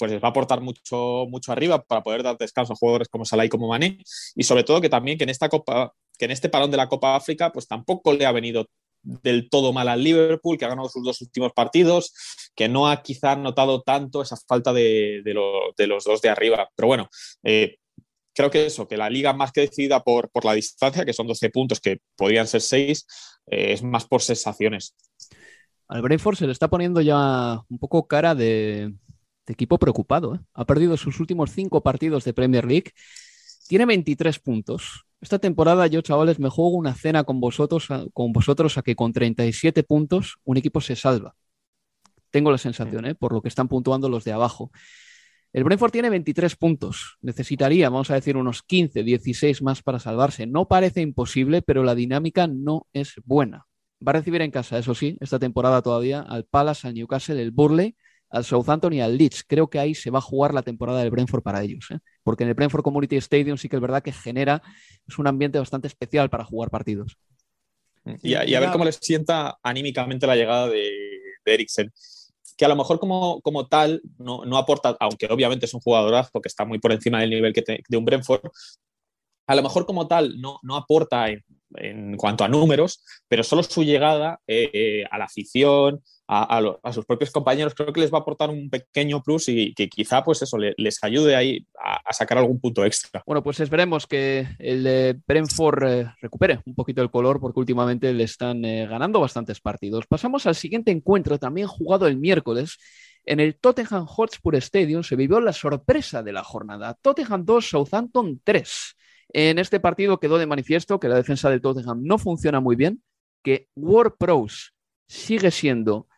pues les va a aportar mucho, mucho arriba para poder dar descanso a jugadores como Salah y como Mané y sobre todo que también que en esta Copa que en este parón de la Copa África, pues tampoco le ha venido del todo mal al Liverpool, que ha ganado sus dos últimos partidos, que no ha quizá notado tanto esa falta de, los dos de arriba. Pero bueno, eh, creo que eso, que la liga más que decidida por, la distancia, que son 12 puntos, que podrían ser 6, eh, es más por sensaciones. Al Brentford se le está poniendo ya un poco cara de, equipo preocupado. ¿eh? Ha perdido sus últimos cinco partidos de Premier League. Tiene 23 puntos. Esta temporada yo, chavales, me juego una cena con vosotros, con vosotros a que con 37 puntos un equipo se salva. Tengo la sensación, ¿eh? por lo que están puntuando los de abajo. El Brentford tiene 23 puntos. Necesitaría, vamos a decir, unos 15, 16 más para salvarse. No parece imposible, pero la dinámica no es buena. Va a recibir en casa, eso sí, esta temporada todavía, al Palace, al Newcastle, el Burley, al Southampton y al Leeds. Creo que ahí se va a jugar la temporada del Brentford para ellos. ¿eh? Porque en el Brentford Community Stadium sí que es verdad que genera es un ambiente bastante especial para jugar partidos. Y a, ver cómo les sienta anímicamente la llegada de, de Eriksen que a lo mejor como, como tal no, no, aporta, aunque obviamente es un jugadorazo que está muy por encima del nivel que de un Brentford, a lo mejor como tal no, no aporta en, en, cuanto a números, pero solo su llegada eh, eh, a la afición, a, sus propios compañeros, creo que les va a aportar un pequeño plus y que quizá pues eso les ayude ahí a, sacar algún punto extra. Bueno, pues esperemos que el Brentford eh, recupere un poquito el color porque últimamente le están ganando bastantes partidos. Pasamos al siguiente encuentro, también jugado el miércoles. En el Tottenham Hotspur Stadium se vivió la sorpresa de la jornada. Tottenham 2, Southampton 3. En este partido quedó de manifiesto que la defensa del Tottenham no funciona muy bien, que War Pros sigue siendo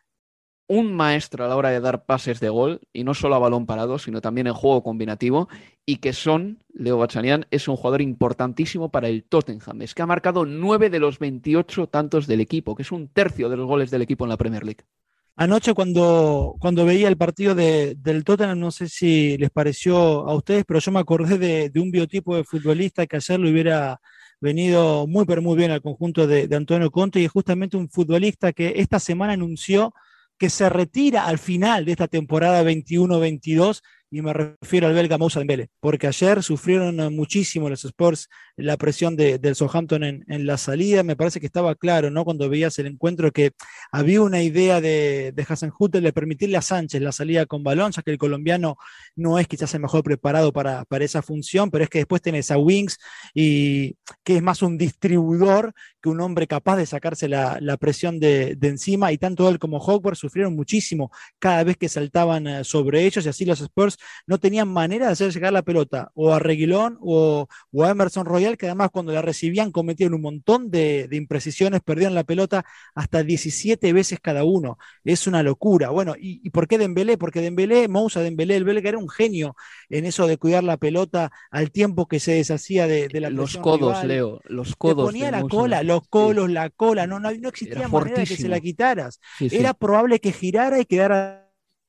un maestro a la hora de dar pases de gol, y no solo a balón parado, sino también en juego combinativo, y que son, Leo Bachanian, es un jugador importantísimo para el Tottenham. Es que ha marcado nueve de los 28 tantos del equipo, que es un tercio de los goles del equipo en la Premier League. Anoche cuando, cuando veía el partido de, del Tottenham, no sé si les pareció a ustedes, pero yo me acordé de, de un biotipo de futbolista que ayer lo hubiera venido muy, pero muy bien al conjunto de, de Antonio Conte y es justamente un futbolista que esta semana anunció que se retira al final de esta temporada 21-22 y me refiero al belga Moussa Dembélé, porque ayer sufrieron muchísimo los Spurs la presión de, del Southampton en, en, la salida, me parece que estaba claro, ¿no? Cuando veías el encuentro que había una idea de, de Hassan Hutter de permitirle a Sánchez la salida con balón, ya que el colombiano no es quizás el mejor preparado para, para esa función, pero es que después tenés a Wings y que es más un distribuidor que un hombre capaz de sacarse la, la presión de, de, encima y tanto él como Hogwarts sufrieron muchísimo cada vez que saltaban eh, sobre ellos y así los Spurs no tenían manera de hacer llegar la pelota o a Reguilón o, o a Emerson Royal, que además cuando la recibían cometían un montón de, de, imprecisiones, perdían la pelota hasta 17 veces cada uno. Es una locura. Bueno, ¿y, y por qué Dembélé? Porque Dembélé, Moussa Dembélé, el belga era un genio en eso de cuidar la pelota al tiempo que se deshacía de, de la Los codos, rival. Leo, los codos. Te ponía la Moussa. cola, los colos, sí. la cola, no, no, no existía era manera de que se la quitaras. Sí, sí. Era probable que girara y quedara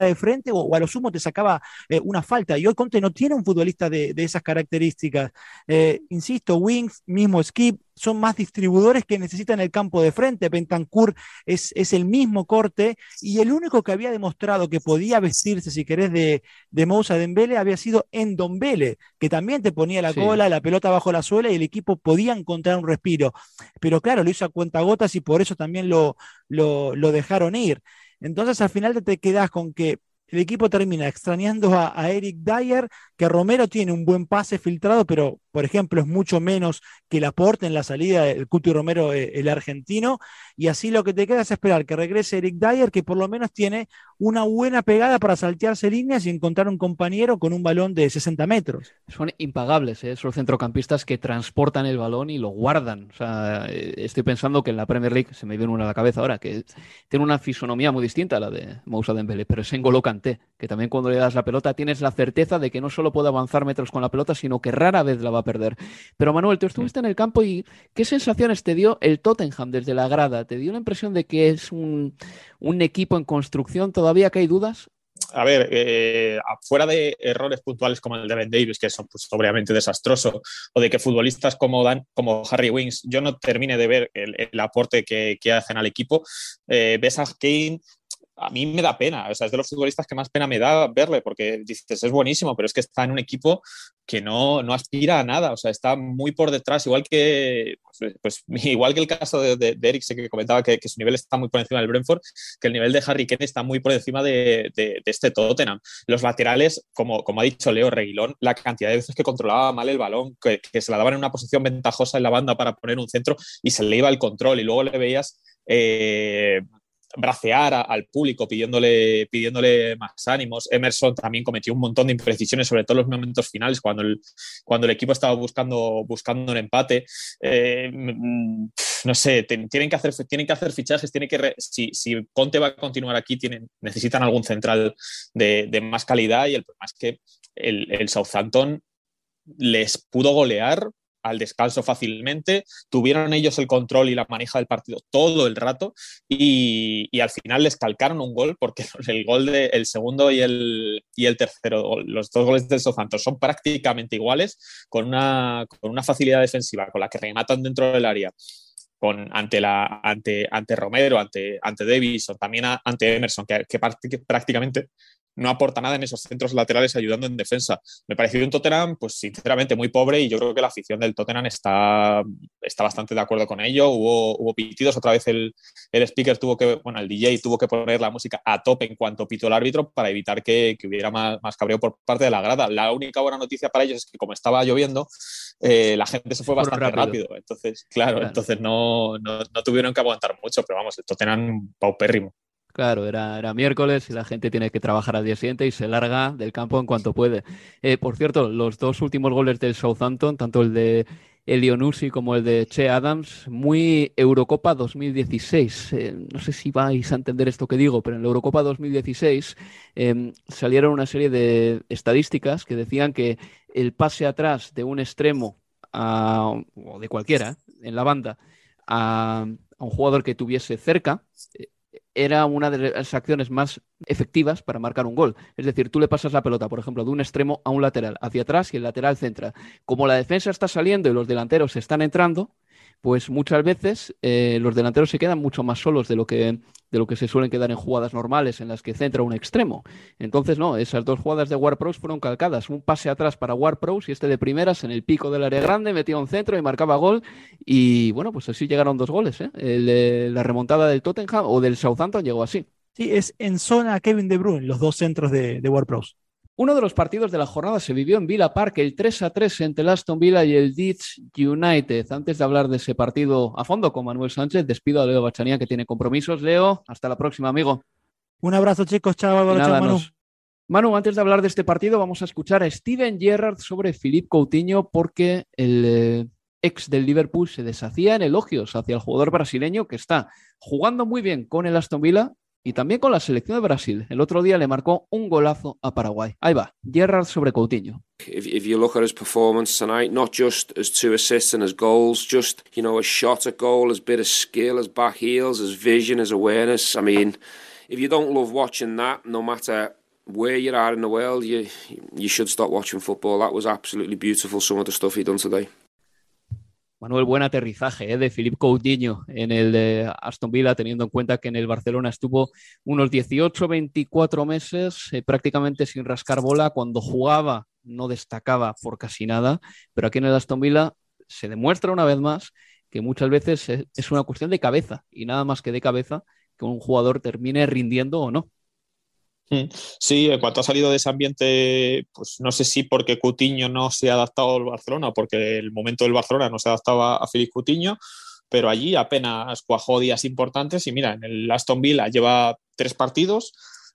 de frente o, o, a lo sumo te sacaba eh, una falta. Y hoy Conte no tiene un futbolista de, de esas características. Eh, insisto, Wings, mismo Skip, son más distribuidores que necesitan el campo de frente. Bentancur es, es, el mismo corte y el único que había demostrado que podía vestirse, si querés, de, de Moussa Dembele había sido en Dombele, que también te ponía la sí. cola, la pelota bajo la suela y el equipo podía encontrar un respiro. Pero claro, lo hizo a cuentagotas y por eso también lo, lo, lo dejaron ir. Entonces al final te quedas con que el equipo termina extrañando a, Eric Dyer, que Romero tiene un buen pase filtrado, pero por ejemplo es mucho menos que el aporte en la salida del Cuti Romero, eh, el argentino, y así lo que te queda es esperar que regrese Eric Dyer, que por lo menos tiene una buena pegada para saltearse líneas y encontrar un compañero con un balón de 60 metros. Son impagables, ¿eh? son centrocampistas que transportan el balón y lo guardan. O sea, eh, estoy pensando que en la Premier League, se me viene una a la cabeza ahora, que tiene una fisonomía muy distinta a la de Moussa Dembélé, pero es en Kanté, que también cuando le das la pelota tienes la certeza de que no solo puede avanzar metros con la pelota, sino que rara vez la va a perder. Pero Manuel, tú estuviste en el campo y ¿qué sensaciones te dio el Tottenham desde la grada? ¿Te dio la impresión de que es un, un equipo en construcción? ¿Todavía que hay dudas? a ver, eh, fuera de errores puntuales como el de Ben Davis, que son pues, obviamente desastroso, o de que futbolistas como, Dan, como Harry Wings, yo no termine de ver el, el aporte que, que, hacen al equipo, eh, ves a Kane a mí me da pena, o sea, es de los futbolistas que más pena me da verle, porque dices, es buenísimo, pero es que está en un equipo que no, no aspira a nada, o sea, está muy por detrás, igual que, pues, pues igual que el caso de, de, de que comentaba que, que, su nivel está muy por encima del Brentford, que el nivel de Harry Kane está muy por encima de, de este Tottenham. Los laterales, como, como ha dicho Leo Reguilón, la cantidad de veces que controlaba mal el balón, que, que se la daban en una posición ventajosa en la banda para poner un centro y se le iba el control y luego le veías... Eh, bracear al público pidiéndole, pidiéndole más ánimos. Emerson también cometió un montón de imprecisiones, sobre todo en los momentos finales, cuando el, cuando el equipo estaba buscando, buscando un empate. Eh, no sé, tienen, que hacer, tienen que hacer fichajes, tienen que si, si, Conte va a continuar aquí, tienen, necesitan algún central de, más calidad y el problema es que el Southampton les pudo golear al descanso fácilmente, tuvieron ellos el control y la manija del partido todo el rato y, al final les calcaron un gol porque el gol de, el segundo y el, y el tercero, los dos goles del Southampton son prácticamente iguales con una, con una facilidad defensiva con la que rematan dentro del área. Con, ante, la, ante, ante Romero, ante, ante Davis o también ante Emerson, que prácticamente no aporta nada en esos centros laterales ayudando en defensa. Me pareció un Tottenham, pues sinceramente, muy pobre y yo creo que la afición del Tottenham está, está bastante de acuerdo con ello. Hubo, hubo pitidos, otra vez el, el speaker tuvo que, bueno, el DJ tuvo que poner la música a tope en cuanto pitó el árbitro para evitar que, hubiera más, más, cabreo por parte de la grada. La única buena noticia para ellos es que como estaba lloviendo, eh, la gente se fue bastante rápido. Entonces, claro, entonces no, no, no, tuvieron que aguantar mucho, pero vamos, el Tottenham paupérrimo. Claro, era, era, miércoles y la gente tiene que trabajar al día siguiente y se larga del campo en cuanto puede. Eh, por cierto, los dos últimos goles del Southampton, tanto el de Elionusi como el de Che Adams, muy Eurocopa 2016. Eh, no sé si vais a entender esto que digo, pero en la Eurocopa 2016 em, salieron una serie de estadísticas que decían que el pase atrás de un extremo o de cualquiera en la banda a, a un jugador que tuviese cerca eh, era una de las acciones más efectivas para marcar un gol. Es decir, tú le pasas la pelota, por ejemplo, de un extremo a un lateral, hacia atrás y el lateral centra. Como la defensa está saliendo y los delanteros están entrando, pues muchas veces eh, los delanteros se quedan mucho más solos de lo, que, de lo que se suelen quedar en jugadas normales en las que centra un extremo. Entonces, no, esas dos jugadas de Warpros fueron calcadas. Un pase atrás para Warpros y este de primeras en el pico del área grande, metía un centro y marcaba gol. Y bueno, pues así llegaron dos goles. ¿eh? la remontada del Tottenham o del Southampton llegó así. Sí, es en zona Kevin De Bruyne, los dos centros de, de Warpros. Uno de los partidos de la jornada se vivió en Villa Park, el 3 a 3 entre el Aston Villa y el Leeds United. Antes de hablar de ese partido a fondo con Manuel Sánchez, despido a Leo Bachanía que tiene compromisos. Leo, hasta la próxima, amigo. Un abrazo, chicos. Chao, Manu. Manu, antes de hablar de este partido, vamos a escuchar a Steven Gerrard sobre Philippe Coutinho porque el eh, ex del Liverpool se deshacía en elogios hacia el jugador brasileño que está jugando muy bien con el Aston Villa y también con la selección de Brasil. El otro día le marcó un golazo a Paraguay. Ahí va, Gerrard sobre Coutinho. If, if you look at his performance tonight, not just as two assists and as goals, just you know a shot at goal, as bit of skill, as back heels, as vision, as awareness. I mean, if you don't love watching that, no matter where you are in the world, you you should stop watching football. That was absolutely beautiful. Some of the stuff he done today. Manuel, buen aterrizaje ¿eh? de Philippe Coutinho en el de Aston Villa, teniendo en cuenta que en el Barcelona estuvo unos 18, 24 meses eh, prácticamente sin rascar bola. Cuando jugaba no destacaba por casi nada, pero aquí en el Aston Villa se demuestra una vez más que muchas veces es una cuestión de cabeza y nada más que de cabeza que un jugador termine rindiendo o no. Mm. Sí, en cuanto ha salido de ese ambiente, pues no sé si porque Cutiño no se ha adaptado al Barcelona, porque el momento del Barcelona no se adaptaba a Félix Cutiño, pero allí apenas cuajó días importantes y mira, en el Aston Villa lleva tres partidos,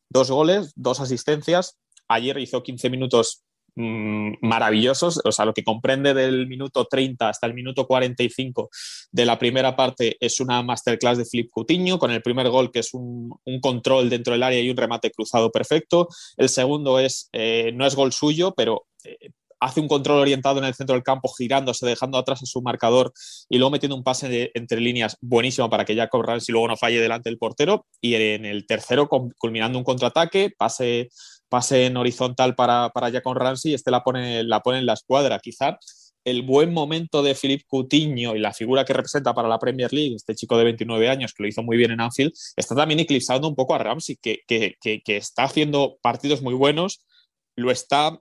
dos goles, dos asistencias. Ayer hizo 15 minutos Mm, maravillosos, o sea, lo que comprende del minuto 30 hasta el minuto 45 de la primera parte es una masterclass de Flip Coutinho, con el primer gol que es un, control dentro del área y un remate cruzado perfecto, el segundo es, eh, no es gol suyo, pero... Eh, hace un control orientado en el centro del campo, girándose, dejando atrás a su marcador y luego metiendo un pase entre líneas buenísimo para que ya corra si luego no falle delante del portero. Y en el tercero, culminando un contraataque, pase pase en horizontal para, para Jackon Ramsey, este la pone, la pone en la escuadra. Quizá el buen momento de Philippe Coutinho y la figura que representa para la Premier League, este chico de 29 años que lo hizo muy bien en Anfield, está también eclipsando un poco a Ramsey, que, que, que está haciendo partidos muy buenos, lo está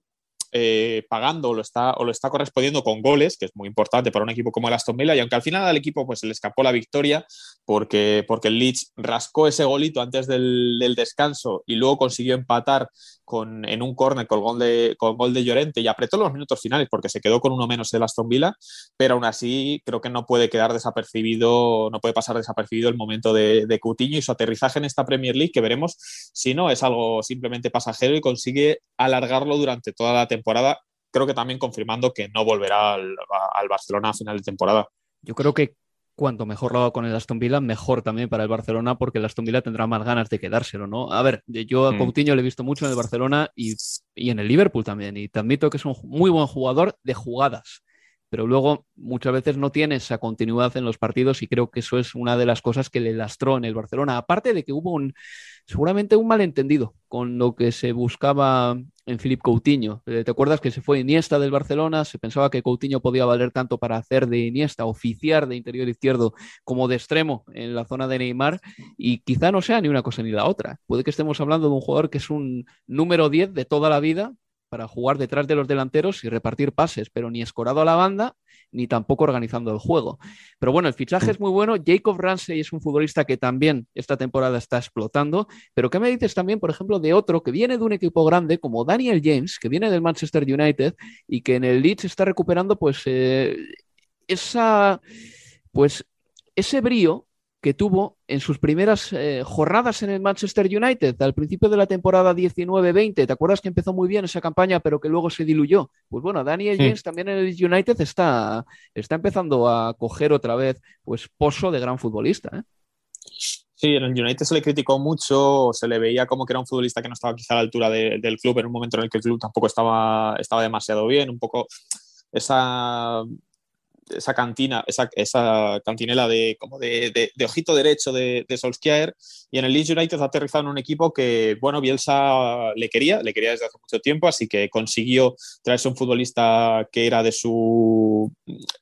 eh, pagando o lo, está, o lo está correspondiendo con goles, que es muy importante para un equipo como el Aston Villa, y aunque al final al equipo pues, se le escapó la victoria porque, porque el Leeds rascó ese golito antes del, descanso y luego consiguió empatar con, en un córner con gol, de, con gol de Llorente y apretó los minutos finales porque se quedó con uno menos el Aston Villa, pero aún así creo que no puede quedar desapercibido, no puede pasar desapercibido el momento de, de Coutinho y su aterrizaje en esta Premier League, que veremos si no es algo simplemente pasajero y consigue alargarlo durante toda la temporada creo que también confirmando que no volverá al, Barcelona a final de temporada. Yo creo que cuanto mejor lo haga con el Aston Villa, mejor también para el Barcelona, porque el Aston Villa tendrá más ganas de quedárselo, ¿no? A ver, yo a Mm. Coutinho le he visto mucho en el Barcelona y, y en el Liverpool también, y te admito que es un muy buen jugador de jugadas, pero luego muchas veces no tiene esa continuidad en los partidos y creo que eso es una de las cosas que le lastró en el Barcelona, aparte de que hubo un, seguramente un malentendido con lo que se buscaba en Philip Coutinho. Eh, ¿Te acuerdas que se fue Iniesta del Barcelona? Se pensaba que Coutinho podía valer tanto para hacer de Iniesta, oficiar de interior izquierdo como de extremo en la zona de Neymar y quizá no sea ni una cosa ni la otra. Puede que estemos hablando de un jugador que es un número 10 de toda la vida para jugar detrás de los delanteros y repartir pases, pero ni escorado a la banda ni tampoco organizando el juego. Pero bueno, el fichaje es muy bueno. Jacob Ramsey es un futbolista que también esta temporada está explotando. Pero ¿qué me dices también, por ejemplo, de otro que viene de un equipo grande como Daniel James, que viene del Manchester United y que en el Leeds está recuperando pues eh, esa pues ese brío que tuvo en sus primeras eh, jornadas en el Manchester United al principio de la temporada 19-20. ¿Te acuerdas que empezó muy bien esa campaña, pero que luego se diluyó? Pues bueno, Daniel Sí. James también en el United está, está empezando a coger otra vez pues pozo de gran futbolista. ¿eh? Sí, en el United se le criticó mucho, se le veía como que era un futbolista que no estaba quizá a la altura de- del club en un momento en el que el club tampoco estaba, estaba demasiado bien, un poco esa, esa cantina, esa, esa cantinela de, como de, de- de ojito derecho de, de Solskjaer y en el Leeds United ha aterrizado un equipo que, bueno, Bielsa le quería, le quería desde hace mucho tiempo, así que consiguió traerse un futbolista que era de su,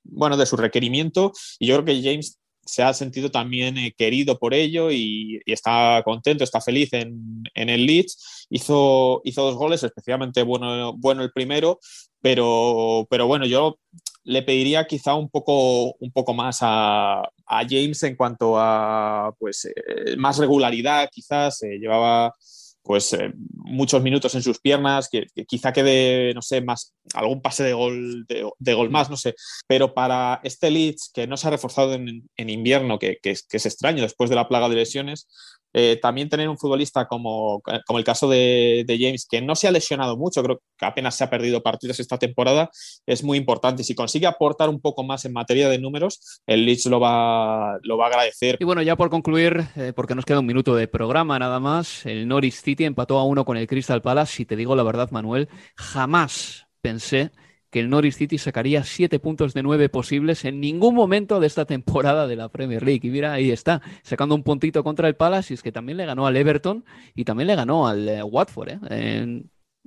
bueno, de su requerimiento y yo creo que James se ha sentido también eh, querido por ello y, y está contento, está feliz en, en el Leeds. Hizo, hizo dos goles, especialmente bueno, bueno el primero, pero, pero bueno, yo le pediría quizá un poco, un poco más a, a James en cuanto a pues, eh, más regularidad, quizás. eh, llevaba pues eh, muchos minutos en sus piernas, que, que quizá quede, no sé, más algún pase de gol, de, de gol más, no sé. Pero para este Leeds, que no se ha reforzado en, en invierno, que, que, es, que, es, extraño después de la plaga de lesiones, eh, también tener un futbolista como, como el caso de, James, que no se ha lesionado mucho, creo que apenas se ha perdido partidos esta temporada, es muy importante. Y si consigue aportar un poco más en materia de números, el Leeds lo va, lo va a agradecer. Y bueno, ya por concluir, eh, porque nos queda un minuto de programa nada más, el Norwich City empató a uno con el Crystal Palace. Si te digo la verdad, Manuel, jamás pensé que el Norwich City sacaría siete puntos de nueve posibles en ningún momento de esta temporada de la Premier League. Y mira, ahí está, sacando un puntito contra el Palace, y es que también le ganó al Everton y también le ganó al eh, Watford. ¿eh?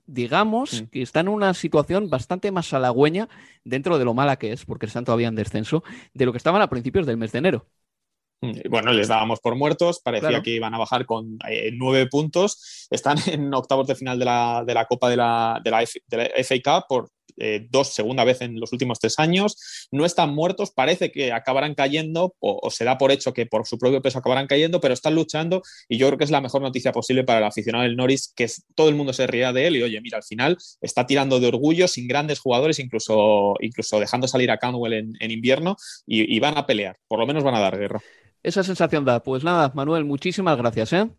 Digamos sí. que está en una situación bastante más halagüeña dentro de lo mala que es, porque están todavía en descenso, de lo que estaban a principios del mes de enero. Bueno, les dábamos por muertos, parecía claro. que iban a bajar con eh, nueve puntos. Están en octavos de final de la, de la Copa de la, de la, F, de la FA Cup por eh, dos, segunda vez en los últimos tres años. No están muertos, parece que acabarán cayendo, o, o, se da por hecho que por su propio peso acabarán cayendo, pero están luchando y yo creo que es la mejor noticia posible para el aficionado del Norris, que es, todo el mundo se ría de él y oye, mira, al final está tirando de orgullo sin grandes jugadores, incluso, incluso dejando salir a Canwell en, en invierno y, y van a pelear, por lo menos van a dar guerra. Esa sensación da. Pues nada, Manuel, muchísimas gracias. ¿eh?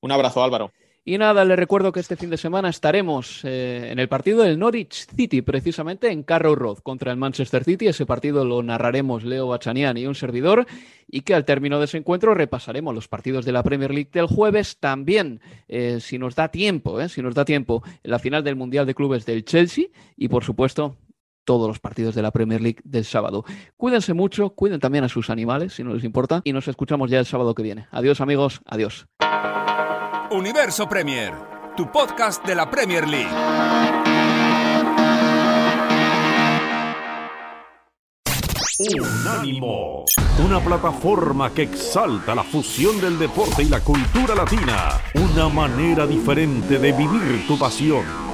Un abrazo, Álvaro. Y nada, le recuerdo que este fin de semana estaremos eh, en el partido del Norwich City, precisamente en Carrow Road contra el Manchester City. Ese partido lo narraremos Leo Bachanian y un servidor. Y que al término de ese encuentro repasaremos los partidos de la Premier League del jueves. También, eh, si nos da tiempo, eh, si nos da tiempo, la final del Mundial de Clubes del Chelsea. Y por supuesto, todos los partidos de la Premier League del sábado. Cuídense mucho, cuiden también a sus animales, si no les importa, y nos escuchamos ya el sábado que viene. Adiós amigos, adiós. Universo Premier, tu podcast de la Premier League. Unánimo, una plataforma que exalta la fusión del deporte y la cultura latina, una manera diferente de vivir tu pasión.